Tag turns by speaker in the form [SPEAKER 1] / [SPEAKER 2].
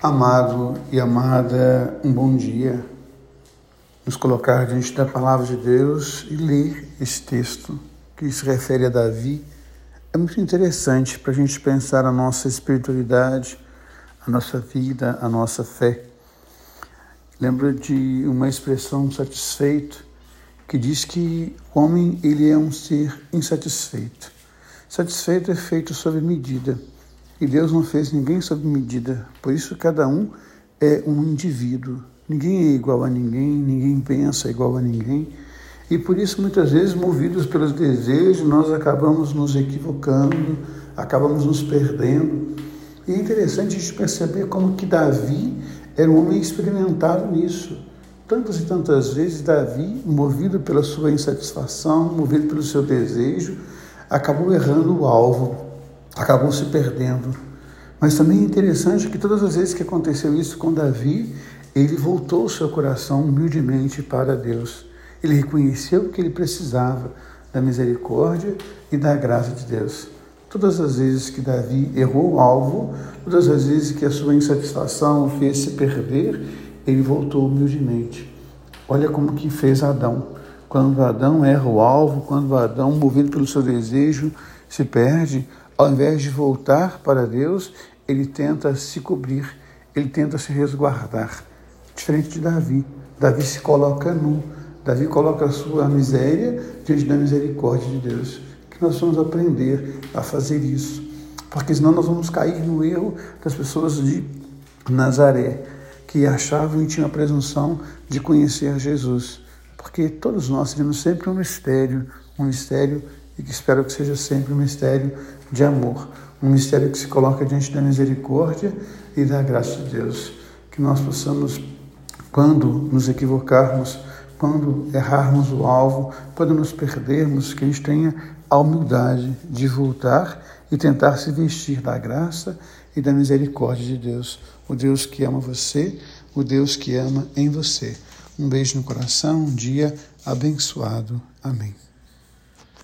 [SPEAKER 1] Amado e amada, um bom dia. Nos colocar diante da palavra de Deus e ler esse texto que se refere a Davi é muito interessante para a gente pensar a nossa espiritualidade, a nossa vida, a nossa fé. Lembro de uma expressão satisfeito que diz que o homem ele é um ser insatisfeito. Satisfeito é feito sob medida. E Deus não fez ninguém sob medida, por isso cada um é um indivíduo. Ninguém é igual a ninguém, ninguém pensa igual a ninguém. E por isso, muitas vezes, movidos pelos desejos, nós acabamos nos equivocando, acabamos nos perdendo. E é interessante a gente perceber como que Davi era um homem experimentado nisso. Tantas e tantas vezes, Davi, movido pela sua insatisfação, movido pelo seu desejo, acabou errando o alvo, acabou se perdendo. Mas também é interessante que todas as vezes que aconteceu isso com Davi, ele voltou o seu coração humildemente para Deus. Ele reconheceu que ele precisava da misericórdia e da graça de Deus. Todas as vezes que Davi errou o alvo, todas as vezes que a sua insatisfação o fez se perder, ele voltou humildemente. Olha como que fez Adão. Quando Adão erra o alvo, quando Adão, movido pelo seu desejo, se perde, ao invés de voltar para Deus, ele tenta se cobrir, ele tenta se resguardar. Diferente de Davi. Davi se coloca nu. Davi coloca a sua miséria diante da misericórdia de Deus. Que nós vamos aprender a fazer isso. Porque senão nós vamos cair no erro das pessoas de Nazaré, que achavam e tinham a presunção de conhecer Jesus. Porque todos nós temos sempre um mistério, um mistério e que espero que seja sempre um mistério de amor, um mistério que se coloca diante da misericórdia e da graça de Deus. Que nós possamos, quando nos equivocarmos, quando errarmos o alvo, quando nos perdermos, que a gente tenha a humildade de voltar e tentar se vestir da graça e da misericórdia de Deus, o Deus que ama você, o Deus que ama em você. Um beijo no coração, um dia abençoado. Amém.